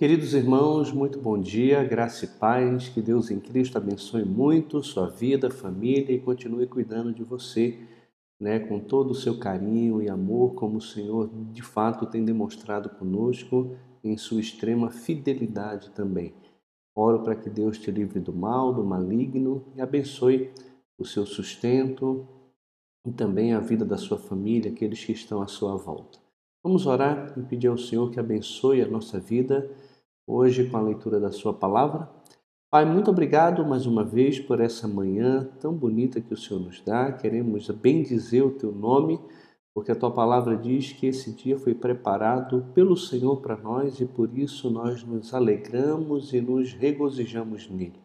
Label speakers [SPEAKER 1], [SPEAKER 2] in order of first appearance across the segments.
[SPEAKER 1] Queridos irmãos, muito bom dia, graça e paz, que Deus em Cristo abençoe muito sua vida, família e continue cuidando de você, né, com todo o seu carinho e amor, como o Senhor de fato tem demonstrado conosco em sua extrema fidelidade também. Oro para que Deus te livre do mal, do maligno e abençoe o seu sustento e também a vida da sua família, aqueles que estão à sua volta. Vamos orar e pedir ao Senhor que abençoe a nossa vida hoje com a leitura da Sua palavra. Pai, muito obrigado mais uma vez por essa manhã tão bonita que o Senhor nos dá. Queremos bendizer o Teu nome, porque a Tua palavra diz que esse dia foi preparado pelo Senhor para nós e por isso nós nos alegramos e nos regozijamos nele.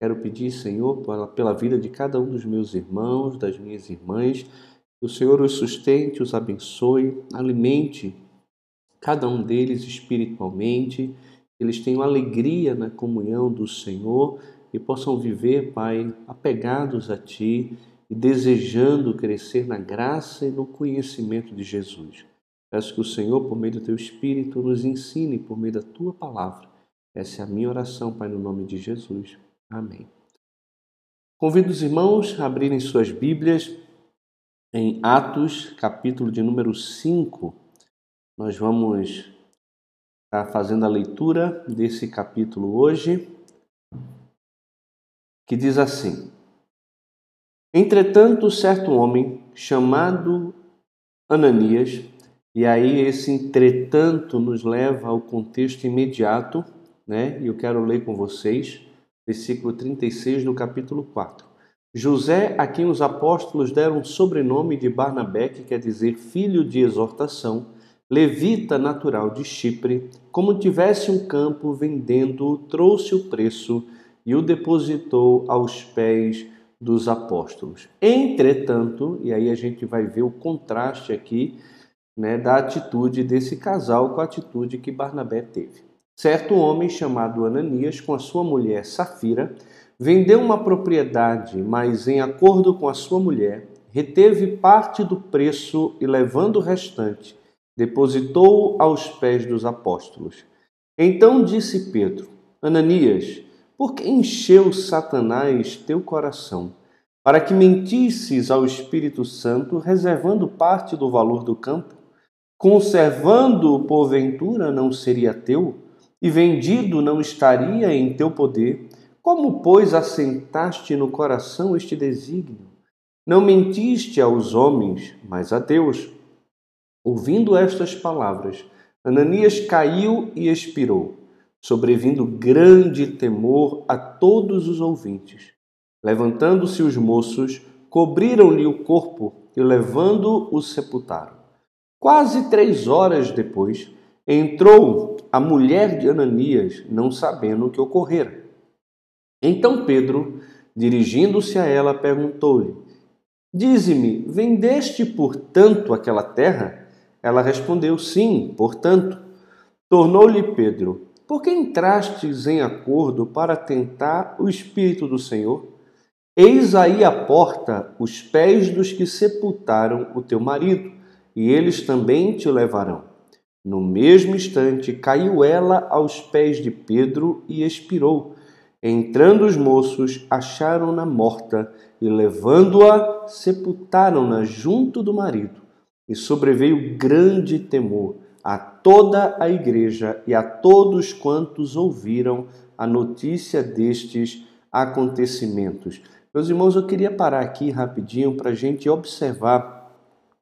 [SPEAKER 1] Quero pedir, Senhor, pela vida de cada um dos meus irmãos, das minhas irmãs, que o Senhor os sustente, os abençoe, alimente cada um deles espiritualmente eles tenham alegria na comunhão do Senhor e possam viver, Pai, apegados a Ti e desejando crescer na graça e no conhecimento de Jesus. Peço que o Senhor, por meio do Teu Espírito, nos ensine por meio da Tua palavra. Essa é a minha oração, Pai, no nome de Jesus. Amém. Convido os irmãos a abrirem suas Bíblias em Atos, capítulo de número 5. Nós vamos está fazendo a leitura desse capítulo hoje, que diz assim: Entretanto, certo homem chamado Ananias, e aí esse entretanto nos leva ao contexto imediato, né? E eu quero ler com vocês, versículo 36 do capítulo 4. José, a quem os apóstolos deram o sobrenome de Barnabé, que quer dizer filho de exortação, levita natural de Chipre, como tivesse um campo vendendo, trouxe o preço e o depositou aos pés dos apóstolos. Entretanto, e aí a gente vai ver o contraste aqui né, da atitude desse casal com a atitude que Barnabé teve. Certo homem chamado Ananias, com a sua mulher Safira, vendeu uma propriedade, mas em acordo com a sua mulher, reteve parte do preço e, levando o restante, depositou aos pés dos apóstolos. Então disse Pedro: Ananias, por que encheu Satanás teu coração? Para que mentisses ao Espírito Santo, reservando parte do valor do campo? Conservando-o, porventura, não seria teu? E vendido não estaria em teu poder? Como, pois, assentaste no coração este desígnio? Não mentiste aos homens, mas a Deus. Ouvindo estas palavras, Ananias caiu e expirou, sobrevindo grande temor a todos os ouvintes. Levantando-se os moços, cobriram-lhe o corpo e, levando-o, sepultaram. Quase três horas depois, entrou a mulher de Ananias, não sabendo o que ocorrera. Então Pedro, dirigindo-se a ela, perguntou-lhe: Dize-me, vendeste por tanto aquela terra? Ela respondeu: Sim, portanto. Tornou-lhe Pedro: Por que entrastes em acordo para tentar o Espírito do Senhor? Eis aí a porta os pés dos que sepultaram o teu marido, e eles também te levarão. No mesmo instante caiu ela aos pés de Pedro e expirou. Entrando os moços, acharam-na morta e, levando-a, sepultaram-na junto do marido e sobreveio grande temor a toda a igreja e a todos quantos ouviram a notícia destes acontecimentos. Meus irmãos, eu queria parar aqui rapidinho para a gente observar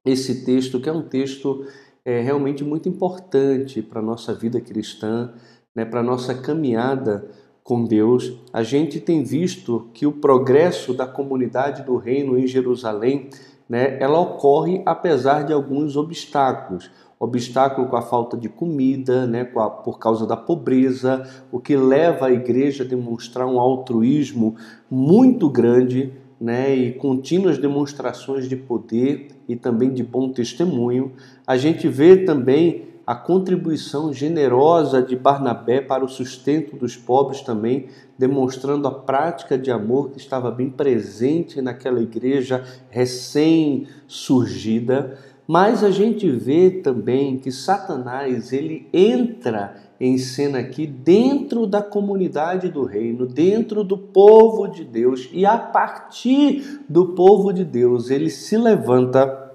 [SPEAKER 1] esse texto, que é um texto é, realmente muito importante para a nossa vida cristã, né, para a nossa caminhada com Deus. A gente tem visto que o progresso da comunidade do reino em Jerusalém né, ela ocorre apesar de alguns obstáculos. Obstáculo com a falta de comida, né, a, por causa da pobreza, o que leva a igreja a demonstrar um altruísmo muito grande né, e contínuas demonstrações de poder e também de bom testemunho. A gente vê também a contribuição generosa de Barnabé para o sustento dos pobres também, demonstrando a prática de amor que estava bem presente naquela igreja recém-surgida. Mas a gente vê também que Satanás ele entra em cena aqui dentro da comunidade do reino, dentro do povo de Deus, e a partir do povo de Deus ele se levanta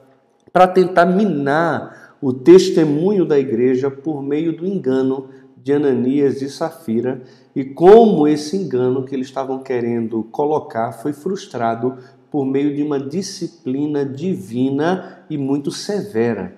[SPEAKER 1] para tentar minar o testemunho da igreja por meio do engano de Ananias e Safira, e como esse engano que eles estavam querendo colocar foi frustrado por meio de uma disciplina divina e muito severa.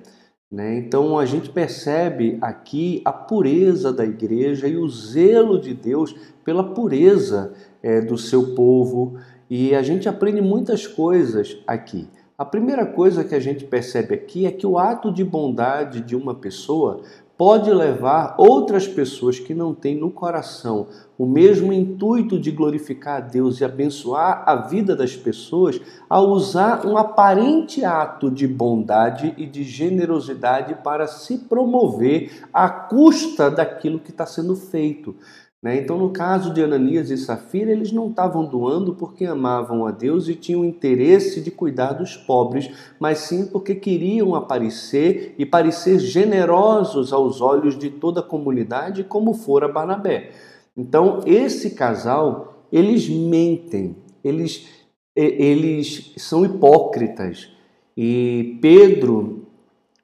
[SPEAKER 1] Né? Então a gente percebe aqui a pureza da igreja e o zelo de Deus pela pureza é, do seu povo, e a gente aprende muitas coisas aqui. A primeira coisa que a gente percebe aqui é que o ato de bondade de uma pessoa pode levar outras pessoas que não têm no coração o mesmo intuito de glorificar a Deus e abençoar a vida das pessoas a usar um aparente ato de bondade e de generosidade para se promover à custa daquilo que está sendo feito. Né? Então, no caso de Ananias e Safira, eles não estavam doando porque amavam a Deus e tinham interesse de cuidar dos pobres, mas sim porque queriam aparecer e parecer generosos aos olhos de toda a comunidade, como fora Barnabé. Então, esse casal, eles mentem, eles, eles são hipócritas. E Pedro,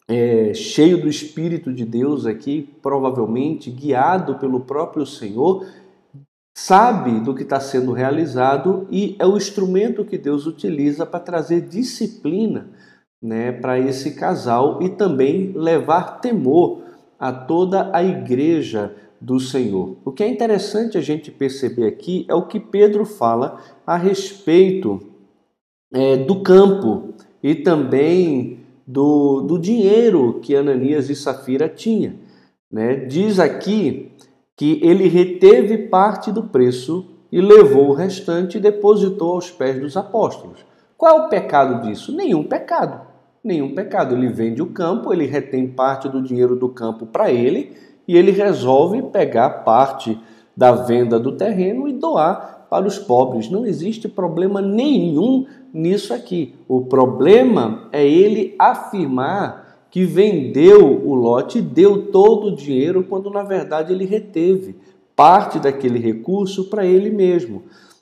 [SPEAKER 1] é, cheio do Espírito de Deus aqui, provavelmente guiado pelo próprio Senhor, sabe do que está sendo realizado e é o instrumento que Deus utiliza para trazer disciplina né, para esse casal e também levar temor a toda a igreja do Senhor. O que é interessante a gente perceber aqui é o que Pedro fala a respeito é, do campo e também do, do dinheiro que Ananias e Safira tinham. Né? Diz aqui que ele reteve parte do preço e levou o restante e depositou aos pés dos apóstolos. Qual é o pecado disso? Nenhum pecado. Nenhum pecado. Ele vende o campo, ele retém parte do dinheiro do campo para ele e ele resolve pegar parte da venda do terreno e doar para os pobres. Não existe problema nenhum nisso aqui. O problema é ele afirmar que vendeu o lote e deu todo o dinheiro, quando na verdade ele reteve parte daquele recurso para ele mesmo.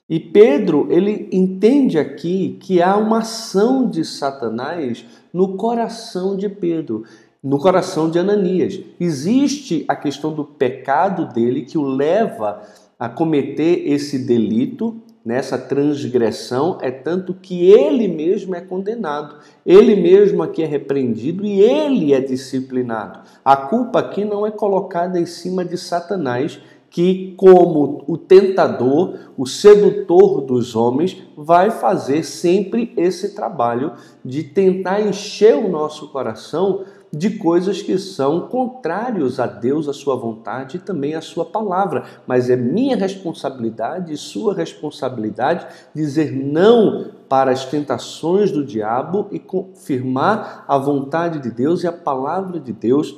[SPEAKER 1] E Pedro, ele entende aqui que há uma ação de Satanás no coração de Pedro no coração de Ananias. Existe a questão do pecado dele que o leva a cometer esse delito, nessa transgressão, é tanto que ele mesmo é condenado, ele mesmo aqui é repreendido e ele é disciplinado. A culpa aqui não é colocada em cima de Satanás, que, como o tentador, o sedutor dos homens, vai fazer sempre esse trabalho de tentar encher o nosso coração de coisas que são contrários a Deus, a sua vontade e também a sua palavra. Mas é minha responsabilidade e sua responsabilidade dizer não para as tentações do diabo e confirmar a vontade de Deus e a palavra de Deus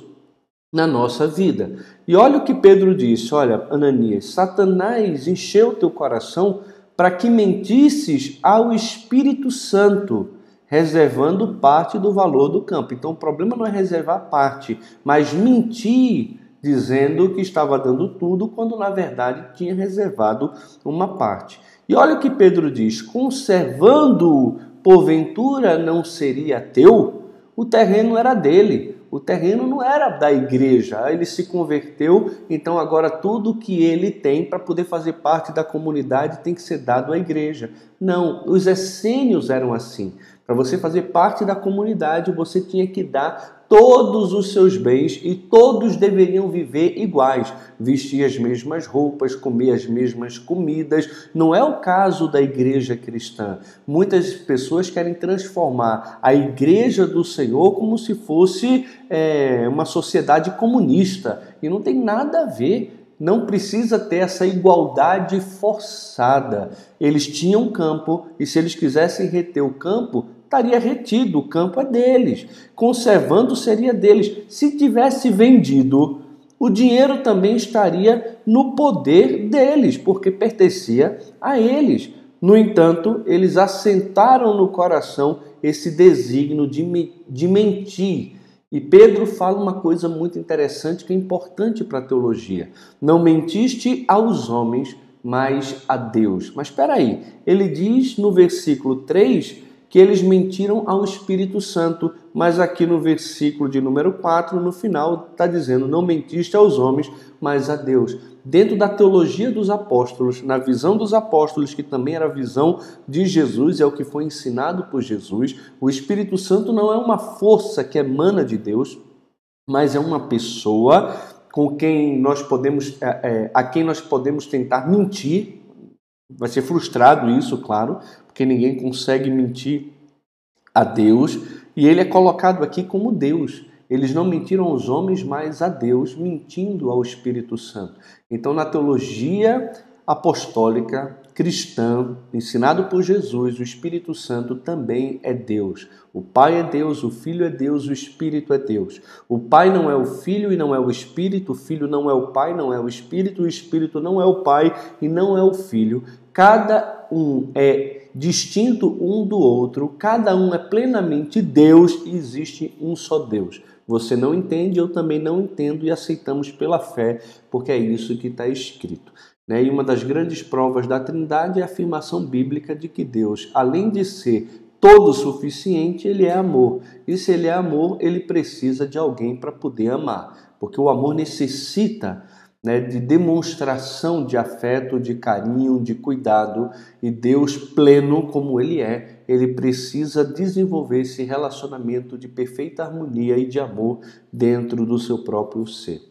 [SPEAKER 1] na nossa vida. E olha o que Pedro disse: olha, Ananias, Satanás encheu teu coração para que mentisses ao Espírito Santo reservando parte do valor do campo. Então o problema não é reservar parte, mas mentir dizendo que estava dando tudo quando na verdade tinha reservado uma parte. E olha o que Pedro diz: conservando porventura não seria teu? O terreno era dele. O terreno não era da igreja, ele se converteu, então agora tudo que ele tem para poder fazer parte da comunidade tem que ser dado à igreja. Não, os essênios eram assim. Para você fazer parte da comunidade, você tinha que dar todos os seus bens e todos deveriam viver iguais, vestir as mesmas roupas, comer as mesmas comidas. Não é o caso da igreja cristã. Muitas pessoas querem transformar a igreja do Senhor como se fosse é, uma sociedade comunista e não tem nada a ver não precisa ter essa igualdade forçada. Eles tinham campo e se eles quisessem reter o campo, estaria retido, o campo é deles. Conservando seria deles. Se tivesse vendido, o dinheiro também estaria no poder deles, porque pertencia a eles. No entanto, eles assentaram no coração esse desígnio de, de mentir. E Pedro fala uma coisa muito interessante que é importante para a teologia. Não mentiste aos homens, mas a Deus. Mas espera aí, ele diz no versículo 3 que eles mentiram ao Espírito Santo, mas aqui no versículo de número 4, no final, está dizendo: não mentiste aos homens, mas a Deus. Dentro da teologia dos apóstolos, na visão dos apóstolos, que também era a visão de Jesus, é o que foi ensinado por Jesus, o Espírito Santo não é uma força que emana de Deus, mas é uma pessoa com quem nós podemos, é, é, a quem nós podemos tentar mentir. Vai ser frustrado isso, claro, porque ninguém consegue mentir a Deus, e ele é colocado aqui como Deus. Eles não mentiram aos homens, mas a Deus, mentindo ao Espírito Santo. Então, na teologia apostólica cristã, ensinado por Jesus, o Espírito Santo também é Deus. O Pai é Deus, o Filho é Deus, o Espírito é Deus. O Pai não é o Filho e não é o Espírito, o Filho não é o Pai, não é o Espírito, o Espírito não é o Pai e não é o Filho. Cada um é distinto um do outro, cada um é plenamente Deus e existe um só Deus. Você não entende, eu também não entendo e aceitamos pela fé, porque é isso que está escrito. Né? E uma das grandes provas da Trindade é a afirmação bíblica de que Deus, além de ser todo suficiente, ele é amor. E se ele é amor, ele precisa de alguém para poder amar, porque o amor necessita né, de demonstração de afeto, de carinho, de cuidado, e Deus, pleno como Ele é, ele precisa desenvolver esse relacionamento de perfeita harmonia e de amor dentro do seu próprio ser.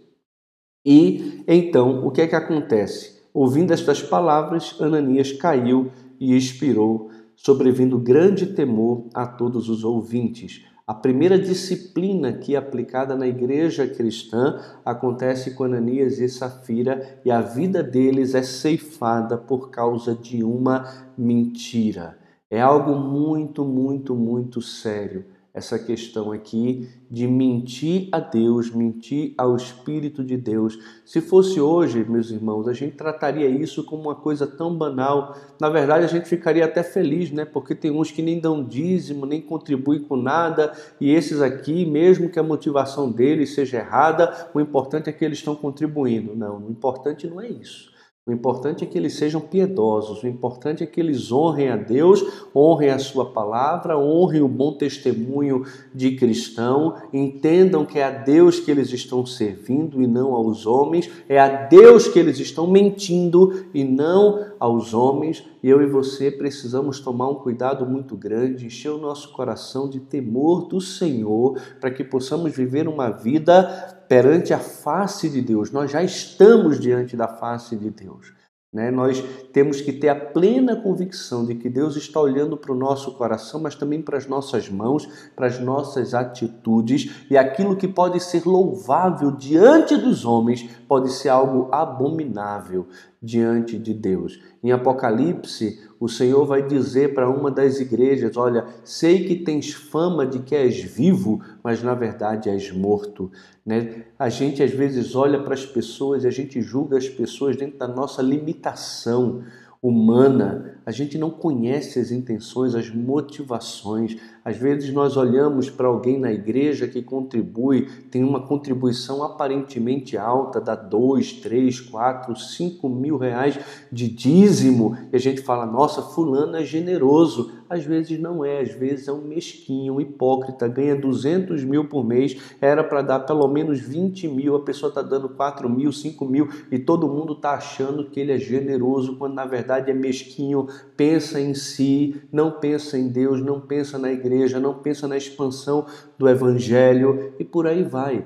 [SPEAKER 1] E então, o que é que acontece? Ouvindo estas palavras, Ananias caiu e expirou, sobrevindo grande temor a todos os ouvintes. A primeira disciplina que é aplicada na igreja cristã acontece com Ananias e Safira e a vida deles é ceifada por causa de uma mentira. É algo muito, muito, muito sério essa questão aqui de mentir a Deus, mentir ao Espírito de Deus. Se fosse hoje, meus irmãos, a gente trataria isso como uma coisa tão banal. Na verdade, a gente ficaria até feliz, né? Porque tem uns que nem dão dízimo, nem contribuem com nada, e esses aqui, mesmo que a motivação deles seja errada, o importante é que eles estão contribuindo. Não, o importante não é isso. O importante é que eles sejam piedosos, o importante é que eles honrem a Deus, honrem a Sua palavra, honrem o bom testemunho de cristão, entendam que é a Deus que eles estão servindo e não aos homens, é a Deus que eles estão mentindo e não aos homens. Eu e você precisamos tomar um cuidado muito grande, encher o nosso coração de temor do Senhor, para que possamos viver uma vida perante a face de Deus. Nós já estamos diante da face de Deus. Né? Nós temos que ter a plena convicção de que Deus está olhando para o nosso coração, mas também para as nossas mãos, para as nossas atitudes, e aquilo que pode ser louvável diante dos homens pode ser algo abominável diante de Deus. Em Apocalipse, o Senhor vai dizer para uma das igrejas: Olha, sei que tens fama de que és vivo, mas na verdade és morto. Né? A gente às vezes olha para as pessoas e a gente julga as pessoas dentro da nossa limitação humana, a gente não conhece as intenções, as motivações. Às vezes nós olhamos para alguém na igreja que contribui, tem uma contribuição aparentemente alta, dá dois, três, quatro, cinco mil reais de dízimo, e a gente fala, nossa, fulano é generoso. Às vezes não é, às vezes é um mesquinho, um hipócrita, ganha 200 mil por mês, era para dar pelo menos 20 mil, a pessoa está dando 4 mil, 5 mil, e todo mundo está achando que ele é generoso, quando na verdade é mesquinho, pensa em si, não pensa em Deus, não pensa na igreja, não pensa na expansão do evangelho e por aí vai.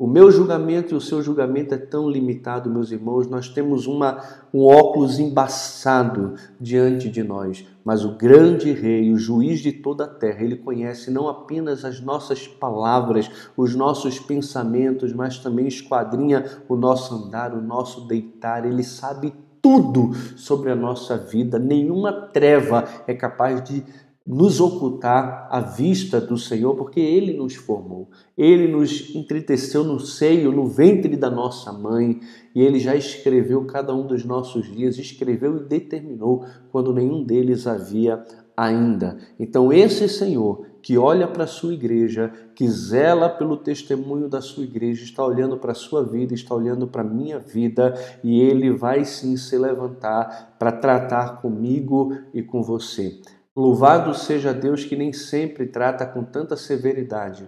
[SPEAKER 1] O meu julgamento e o seu julgamento é tão limitado, meus irmãos. Nós temos uma, um óculos embaçado diante de nós, mas o grande rei, o juiz de toda a terra, ele conhece não apenas as nossas palavras, os nossos pensamentos, mas também esquadrinha o nosso andar, o nosso deitar. Ele sabe tudo sobre a nossa vida, nenhuma treva é capaz de nos ocultar à vista do Senhor, porque Ele nos formou, Ele nos entreteceu no seio, no ventre da nossa mãe, e Ele já escreveu cada um dos nossos dias, escreveu e determinou quando nenhum deles havia ainda. Então, esse Senhor que olha para a sua igreja, que zela pelo testemunho da sua igreja, está olhando para a sua vida, está olhando para a minha vida e ele vai sim se levantar para tratar comigo e com você. Louvado seja Deus que nem sempre trata com tanta severidade,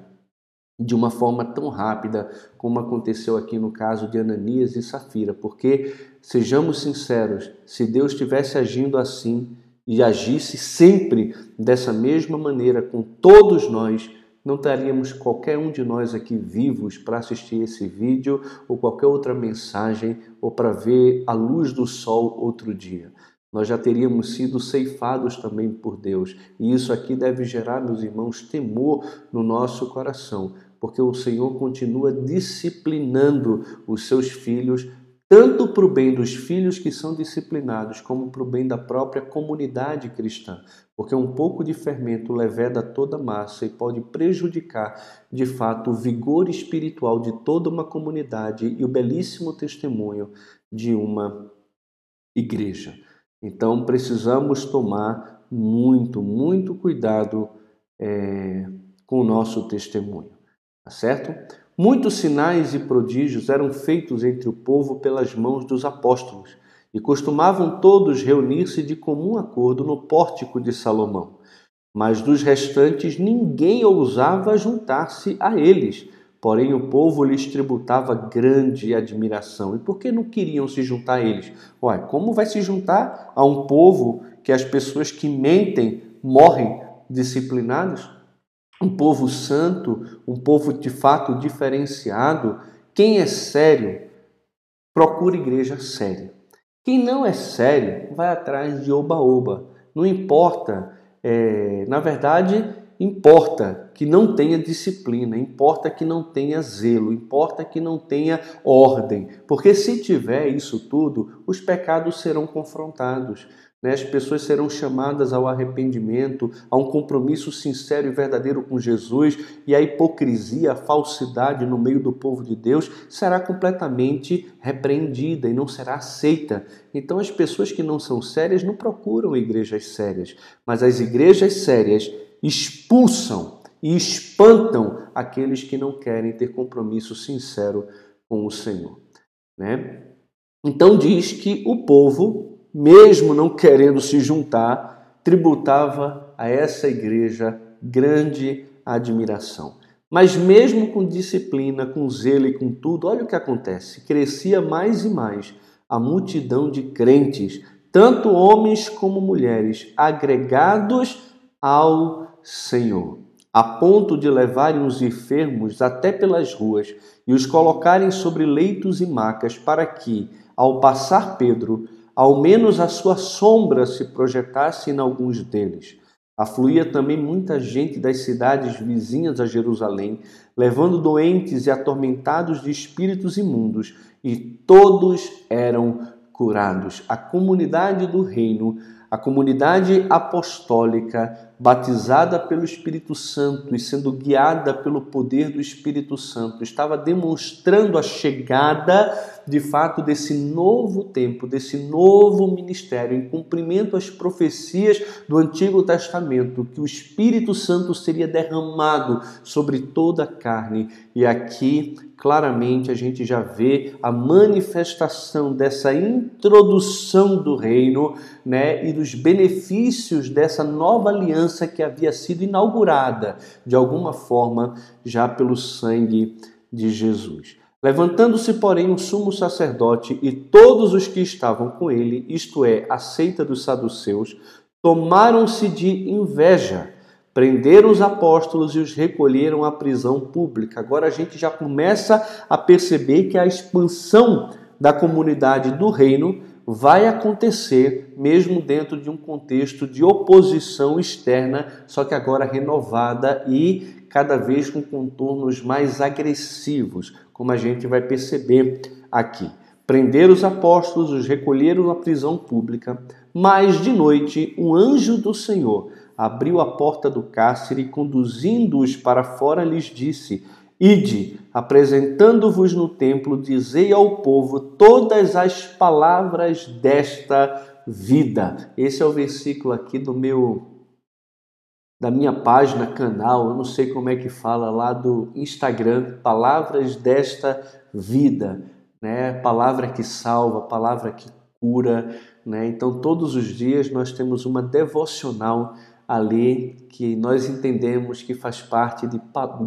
[SPEAKER 1] de uma forma tão rápida como aconteceu aqui no caso de Ananias e Safira, porque, sejamos sinceros, se Deus estivesse agindo assim e agisse sempre dessa mesma maneira com todos nós, não teríamos qualquer um de nós aqui vivos para assistir esse vídeo ou qualquer outra mensagem ou para ver a luz do sol outro dia nós já teríamos sido ceifados também por Deus. E isso aqui deve gerar, meus irmãos, temor no nosso coração, porque o Senhor continua disciplinando os seus filhos, tanto para o bem dos filhos que são disciplinados, como para o bem da própria comunidade cristã. Porque um pouco de fermento leveda toda a massa e pode prejudicar, de fato, o vigor espiritual de toda uma comunidade e o belíssimo testemunho de uma igreja. Então precisamos tomar muito, muito cuidado é, com o nosso testemunho, tá certo? Muitos sinais e prodígios eram feitos entre o povo pelas mãos dos apóstolos e costumavam todos reunir-se de comum acordo no pórtico de Salomão. Mas dos restantes ninguém ousava juntar-se a eles, Porém, o povo lhes tributava grande admiração. E por que não queriam se juntar a eles? Ué, como vai se juntar a um povo que as pessoas que mentem morrem disciplinados? Um povo santo, um povo de fato diferenciado. Quem é sério, procura igreja séria. Quem não é sério, vai atrás de oba-oba. Não importa. É, na verdade, Importa que não tenha disciplina, importa que não tenha zelo, importa que não tenha ordem, porque se tiver isso tudo, os pecados serão confrontados. Né? As pessoas serão chamadas ao arrependimento, a um compromisso sincero e verdadeiro com Jesus, e a hipocrisia, a falsidade no meio do povo de Deus será completamente repreendida e não será aceita. Então, as pessoas que não são sérias não procuram igrejas sérias, mas as igrejas sérias expulsam e espantam aqueles que não querem ter compromisso sincero com o Senhor. Né? Então diz que o povo, mesmo não querendo se juntar, tributava a essa igreja grande admiração. Mas mesmo com disciplina, com zelo e com tudo, olha o que acontece: crescia mais e mais a multidão de crentes, tanto homens como mulheres, agregados ao Senhor, a ponto de levarem os enfermos até pelas ruas e os colocarem sobre leitos e macas, para que, ao passar Pedro, ao menos a sua sombra se projetasse em alguns deles. Afluía também muita gente das cidades vizinhas a Jerusalém, levando doentes e atormentados de espíritos imundos, e todos eram curados. A comunidade do reino, a comunidade apostólica, batizada pelo Espírito Santo e sendo guiada pelo poder do Espírito Santo, estava demonstrando a chegada de fato desse novo tempo, desse novo ministério, em cumprimento às profecias do Antigo Testamento, que o Espírito Santo seria derramado sobre toda a carne. E aqui claramente a gente já vê a manifestação dessa introdução do reino, né, e dos benefícios dessa nova aliança que havia sido inaugurada de alguma forma já pelo sangue de Jesus. Levantando-se, porém, o sumo sacerdote e todos os que estavam com ele, isto é, a seita dos saduceus, tomaram-se de inveja Prenderam os apóstolos e os recolheram à prisão pública. Agora a gente já começa a perceber que a expansão da comunidade do reino vai acontecer mesmo dentro de um contexto de oposição externa, só que agora renovada e cada vez com contornos mais agressivos, como a gente vai perceber aqui. Prenderam os apóstolos, os recolheram à prisão pública, mas de noite um anjo do Senhor abriu a porta do cárcere e, conduzindo-os para fora, lhes disse: Ide, apresentando-vos no templo, dizei ao povo todas as palavras desta vida. Esse é o versículo aqui do meu da minha página, canal, eu não sei como é que fala lá do Instagram, Palavras desta Vida, né? Palavra que salva, palavra que cura, né? Então todos os dias nós temos uma devocional ali que nós entendemos que faz parte de,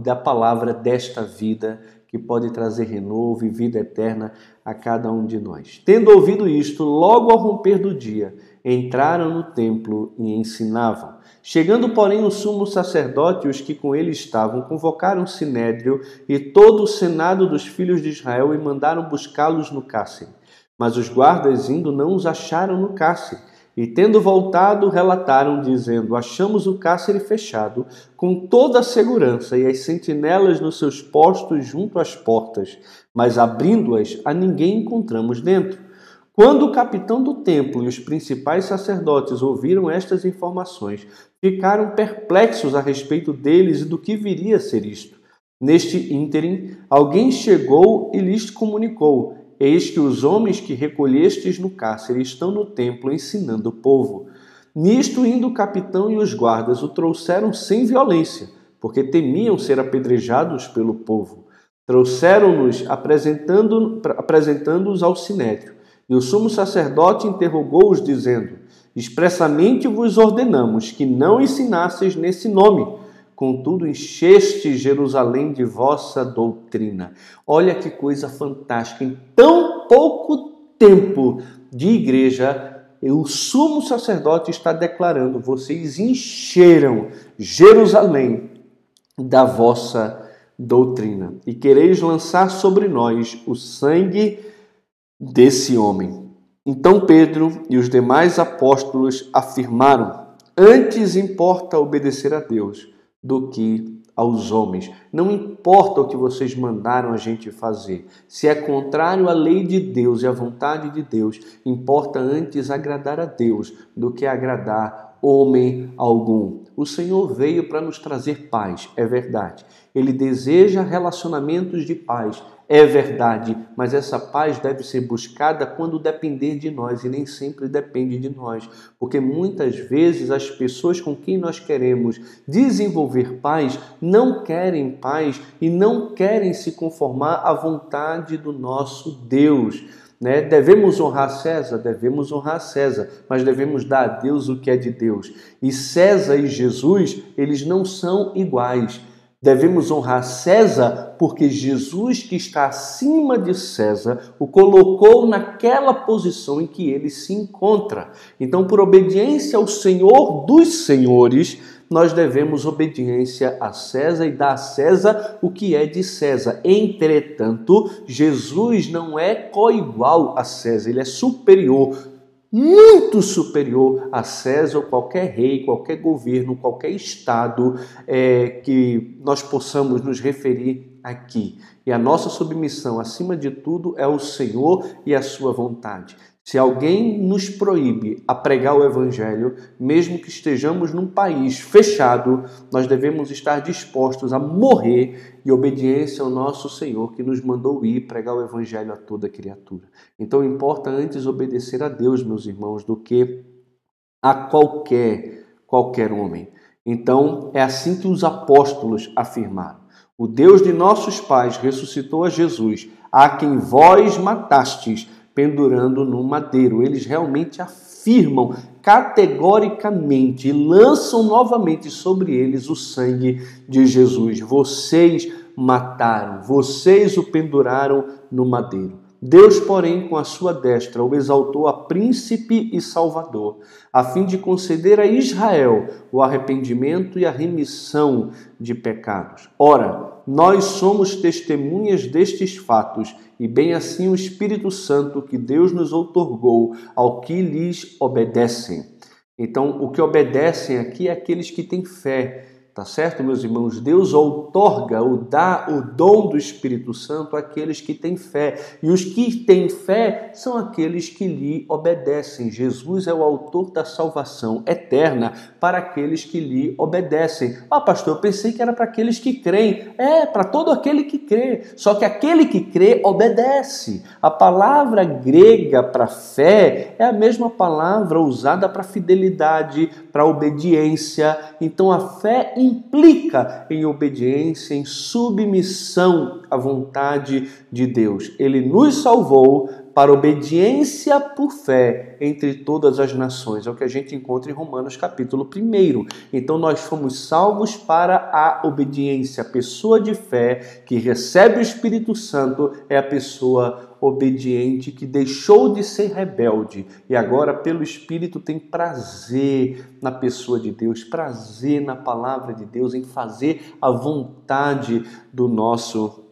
[SPEAKER 1] da palavra desta vida, que pode trazer renovo e vida eterna a cada um de nós. Tendo ouvido isto, logo ao romper do dia, entraram no templo e ensinavam. Chegando, porém, o sumo sacerdote e os que com ele estavam, convocaram sinédrio e todo o senado dos filhos de Israel e mandaram buscá-los no cárcere. Mas os guardas, indo, não os acharam no cárcere. E tendo voltado, relataram, dizendo: Achamos o cárcere fechado, com toda a segurança, e as sentinelas nos seus postos junto às portas, mas abrindo-as, a ninguém encontramos dentro. Quando o capitão do templo e os principais sacerdotes ouviram estas informações, ficaram perplexos a respeito deles e do que viria a ser isto. Neste ínterim, alguém chegou e lhes comunicou: Eis que os homens que recolhestes no cárcere estão no templo ensinando o povo. Nisto, indo o capitão e os guardas o trouxeram sem violência, porque temiam ser apedrejados pelo povo. Trouxeram-nos apresentando-os apresentando ao sinédrio. E o sumo sacerdote interrogou-os, dizendo: Expressamente vos ordenamos que não ensinasseis nesse nome. Contudo, encheste Jerusalém de vossa doutrina. Olha que coisa fantástica. Em tão pouco tempo de igreja, o sumo sacerdote está declarando: vocês encheram Jerusalém da vossa doutrina e quereis lançar sobre nós o sangue desse homem. Então Pedro e os demais apóstolos afirmaram: Antes importa obedecer a Deus do que aos homens. Não importa o que vocês mandaram a gente fazer. Se é contrário à lei de Deus e à vontade de Deus, importa antes agradar a Deus do que agradar homem algum. O Senhor veio para nos trazer paz, é verdade. Ele deseja relacionamentos de paz, é verdade, mas essa paz deve ser buscada quando depender de nós e nem sempre depende de nós, porque muitas vezes as pessoas com quem nós queremos desenvolver paz não querem paz e não querem se conformar à vontade do nosso Deus. Né? Devemos honrar César? Devemos honrar César, mas devemos dar a Deus o que é de Deus. E César e Jesus, eles não são iguais. Devemos honrar César porque Jesus, que está acima de César, o colocou naquela posição em que ele se encontra. Então, por obediência ao Senhor dos Senhores, nós devemos obediência a César e dar a César o que é de César. Entretanto, Jesus não é coigual a César, ele é superior muito superior a César qualquer rei, qualquer governo, qualquer estado é, que nós possamos nos referir aqui. E a nossa submissão, acima de tudo, é o Senhor e a sua vontade. Se alguém nos proíbe a pregar o Evangelho, mesmo que estejamos num país fechado, nós devemos estar dispostos a morrer em obediência ao nosso Senhor que nos mandou ir pregar o Evangelho a toda criatura. Então importa antes obedecer a Deus, meus irmãos, do que a qualquer, qualquer homem. Então é assim que os apóstolos afirmaram. O Deus de nossos pais ressuscitou a Jesus, a quem vós matastes pendurando no madeiro. Eles realmente afirmam categoricamente e lançam novamente sobre eles o sangue de Jesus. Vocês mataram, vocês o penduraram no madeiro. Deus, porém, com a sua destra, o exaltou a príncipe e salvador, a fim de conceder a Israel o arrependimento e a remissão de pecados. Ora, nós somos testemunhas destes fatos, e bem assim o Espírito Santo que Deus nos outorgou ao que lhes obedecem. Então, o que obedecem aqui é aqueles que têm fé, Tá certo, meus irmãos? Deus outorga, ou dá o dom do Espírito Santo àqueles que têm fé. E os que têm fé são aqueles que lhe obedecem. Jesus é o autor da salvação eterna para aqueles que lhe obedecem. Ah, pastor, eu pensei que era para aqueles que creem. É, para todo aquele que crê. Só que aquele que crê obedece. A palavra grega para fé é a mesma palavra usada para fidelidade, para obediência. Então a fé implica em obediência, em submissão à vontade de Deus. Ele nos salvou para obediência por fé entre todas as nações. É o que a gente encontra em Romanos capítulo 1. Então nós fomos salvos para a obediência. A pessoa de fé que recebe o Espírito Santo é a pessoa obediente que deixou de ser rebelde e agora pelo Espírito tem prazer na pessoa de Deus, prazer na palavra de Deus, em fazer a vontade do nosso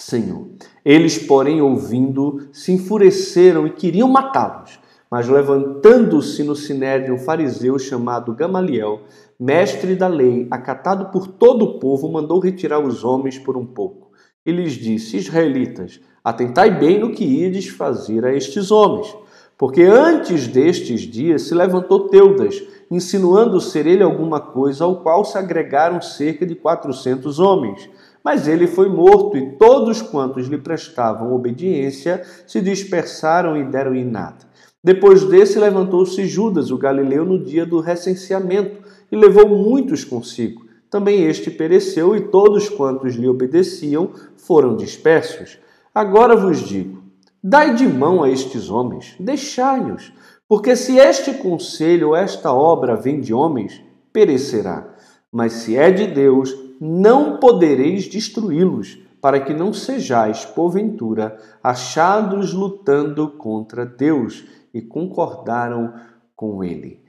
[SPEAKER 1] Senhor. Eles, porém, ouvindo, se enfureceram e queriam matá-los. Mas levantando-se no sinédrio um fariseu chamado Gamaliel, mestre da lei, acatado por todo o povo, mandou retirar os homens por um pouco. E lhes disse: Israelitas, atentai bem no que ides fazer a estes homens. Porque antes destes dias se levantou Teudas, insinuando ser ele alguma coisa, ao qual se agregaram cerca de quatrocentos homens. Mas ele foi morto, e todos quantos lhe prestavam obediência se dispersaram e deram em nada. Depois desse, levantou-se Judas, o galileu, no dia do recenseamento, e levou muitos consigo. Também este pereceu, e todos quantos lhe obedeciam foram dispersos. Agora vos digo: dai de mão a estes homens, deixai-os, porque se este conselho ou esta obra vem de homens, perecerá. Mas se é de Deus, não podereis destruí-los, para que não sejais, porventura, achados lutando contra Deus. E concordaram com ele.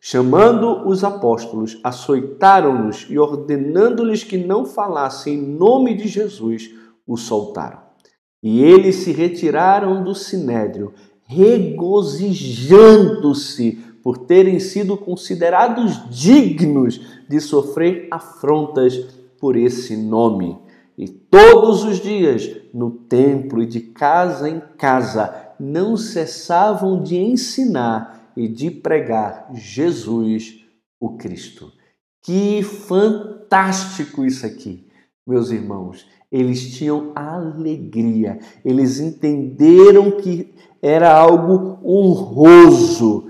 [SPEAKER 1] Chamando os apóstolos, açoitaram-nos e, ordenando-lhes que não falassem em nome de Jesus, o soltaram. E eles se retiraram do sinédrio, regozijando-se por terem sido considerados dignos de sofrer afrontas por esse nome. E todos os dias, no templo e de casa em casa, não cessavam de ensinar e de pregar Jesus, o Cristo. Que fantástico isso aqui, meus irmãos. Eles tinham alegria, eles entenderam que era algo honroso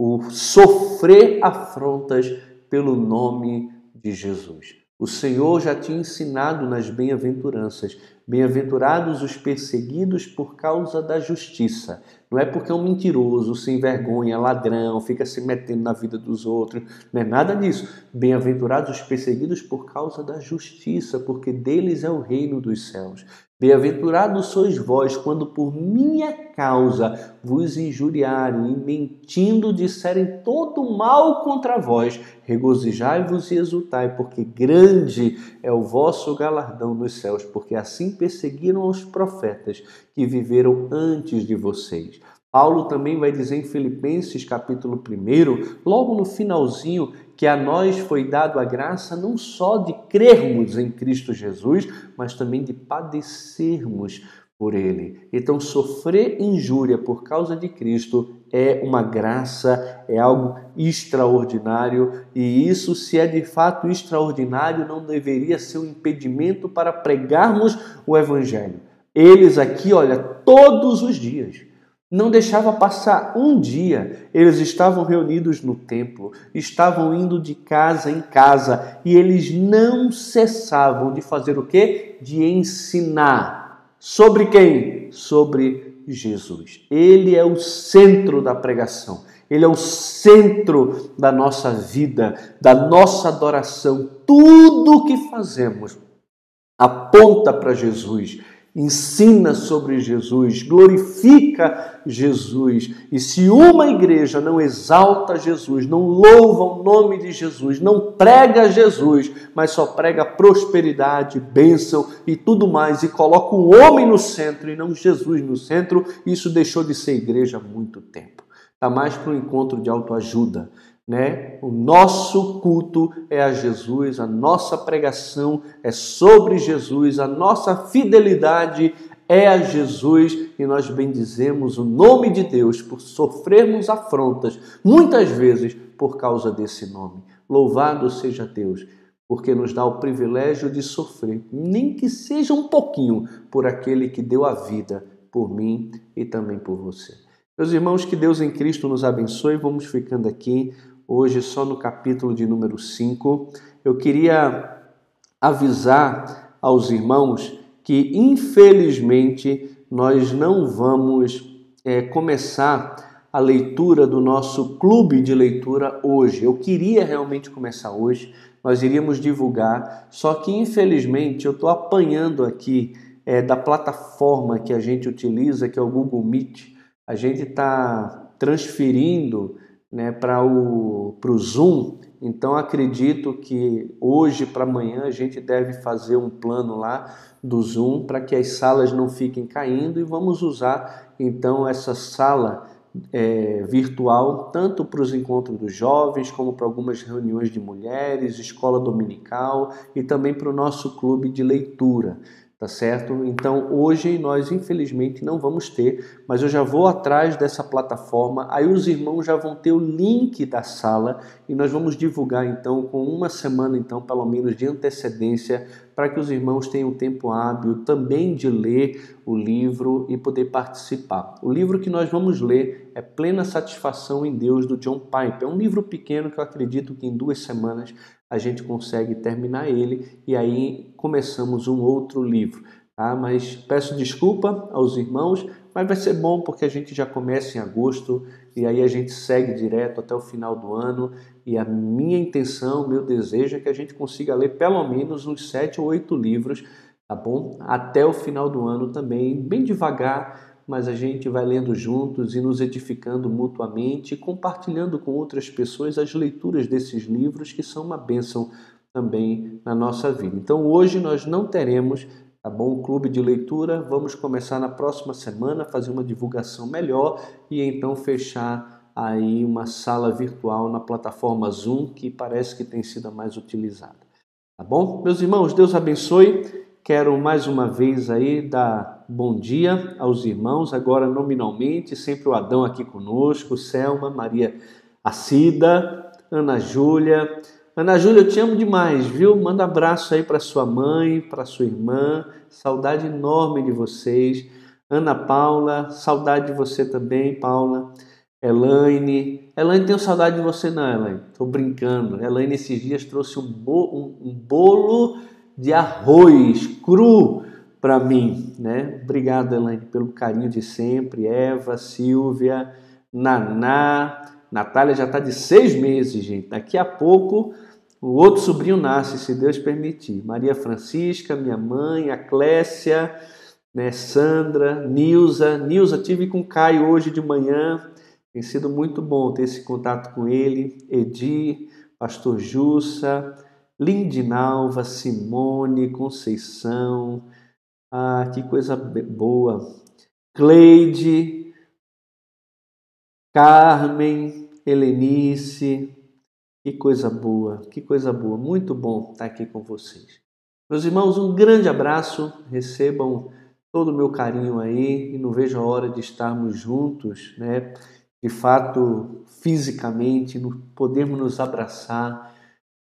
[SPEAKER 1] o sofrer afrontas pelo nome de Jesus. O Senhor já tinha ensinado nas bem-aventuranças: bem-aventurados os perseguidos por causa da justiça. Não é porque é um mentiroso, sem vergonha, ladrão, fica se metendo na vida dos outros. Não é nada disso. Bem-aventurados os perseguidos por causa da justiça, porque deles é o reino dos céus. Bem-aventurados sois vós quando por minha causa vos injuriarem e mentindo disserem todo mal contra vós. Regozijai-vos e exultai, porque grande é o vosso galardão nos céus, porque assim perseguiram os profetas que viveram antes de vocês. Paulo também vai dizer em Filipenses capítulo 1, logo no finalzinho, que a nós foi dado a graça não só de crermos em Cristo Jesus, mas também de padecermos por ele. Então, sofrer injúria por causa de Cristo é uma graça, é algo extraordinário, e isso, se é de fato extraordinário, não deveria ser um impedimento para pregarmos o Evangelho. Eles aqui, olha, todos os dias não deixava passar um dia. Eles estavam reunidos no templo, estavam indo de casa em casa e eles não cessavam de fazer o quê? De ensinar. Sobre quem? Sobre Jesus. Ele é o centro da pregação. Ele é o centro da nossa vida, da nossa adoração. Tudo o que fazemos aponta para Jesus ensina sobre Jesus, glorifica Jesus. E se uma igreja não exalta Jesus, não louva o nome de Jesus, não prega Jesus, mas só prega prosperidade, bênção e tudo mais, e coloca o homem no centro e não Jesus no centro, isso deixou de ser igreja há muito tempo. Está mais para um encontro de autoajuda né? O nosso culto é a Jesus, a nossa pregação é sobre Jesus, a nossa fidelidade é a Jesus e nós bendizemos o nome de Deus por sofrermos afrontas, muitas vezes por causa desse nome. Louvado seja Deus, porque nos dá o privilégio de sofrer, nem que seja um pouquinho, por aquele que deu a vida por mim e também por você. Meus irmãos, que Deus em Cristo nos abençoe. Vamos ficando aqui hoje só no capítulo de número 5. Eu queria avisar aos irmãos que, infelizmente, nós não vamos é, começar a leitura do nosso clube de leitura hoje. Eu queria realmente começar hoje, nós iríamos divulgar, só que infelizmente eu estou apanhando aqui é, da plataforma que a gente utiliza, que é o Google Meet a gente está transferindo né, para o pro Zoom, então acredito que hoje para amanhã a gente deve fazer um plano lá do Zoom para que as salas não fiquem caindo e vamos usar então essa sala é, virtual tanto para os encontros dos jovens como para algumas reuniões de mulheres, escola dominical e também para o nosso clube de leitura tá certo? Então hoje nós infelizmente não vamos ter, mas eu já vou atrás dessa plataforma, aí os irmãos já vão ter o link da sala e nós vamos divulgar então com uma semana então pelo menos de antecedência para que os irmãos tenham tempo hábil também de ler o livro e poder participar. O livro que nós vamos ler é Plena Satisfação em Deus do John Piper. É um livro pequeno que eu acredito que em duas semanas a gente consegue terminar ele e aí começamos um outro livro. Tá? Mas peço desculpa aos irmãos, mas vai ser bom porque a gente já começa em agosto e aí a gente segue direto até o final do ano. E a minha intenção, meu desejo é que a gente consiga ler pelo menos uns sete ou oito livros, tá bom? Até o final do ano também, bem devagar mas a gente vai lendo juntos e nos edificando mutuamente compartilhando com outras pessoas as leituras desses livros que são uma bênção também na nossa vida. Então hoje nós não teremos, tá bom, o clube de leitura, vamos começar na próxima semana fazer uma divulgação melhor e então fechar aí uma sala virtual na plataforma Zoom que parece que tem sido a mais utilizada. Tá bom? Meus irmãos, Deus abençoe. Quero mais uma vez aí dar bom dia aos irmãos, agora nominalmente, sempre o Adão aqui conosco, Selma, Maria Acida, Ana Júlia. Ana Júlia, eu te amo demais, viu? Manda abraço aí para sua mãe, para sua irmã, saudade enorme de vocês. Ana Paula, saudade de você também, Paula. Elaine, Elaine, tenho saudade de você não, Elaine. Tô brincando. Elaine esses dias trouxe um, bo um bolo de arroz cru para mim, né? Obrigado, Elaine, pelo carinho de sempre. Eva, Silvia, Naná, Natália já está de seis meses, gente. Daqui a pouco o outro sobrinho nasce, se Deus permitir. Maria Francisca, minha mãe, a Clécia, né? Sandra, Nilza. Nilza, tive com o Caio hoje de manhã. Tem sido muito bom ter esse contato com ele. Edi, Pastor Jussa, Lindinalva, Simone, Conceição, ah, que coisa boa. Cleide, Carmen, Helenice, que coisa boa, que coisa boa. Muito bom estar aqui com vocês. Meus irmãos, um grande abraço. Recebam todo o meu carinho aí e não vejo a hora de estarmos juntos, né? De fato, fisicamente, podermos nos abraçar.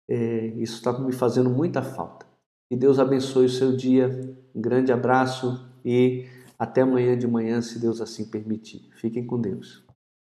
[SPEAKER 1] É, isso está me fazendo muita falta. Que Deus abençoe o seu dia. Um grande abraço e até amanhã de manhã, se Deus assim permitir. Fiquem com Deus.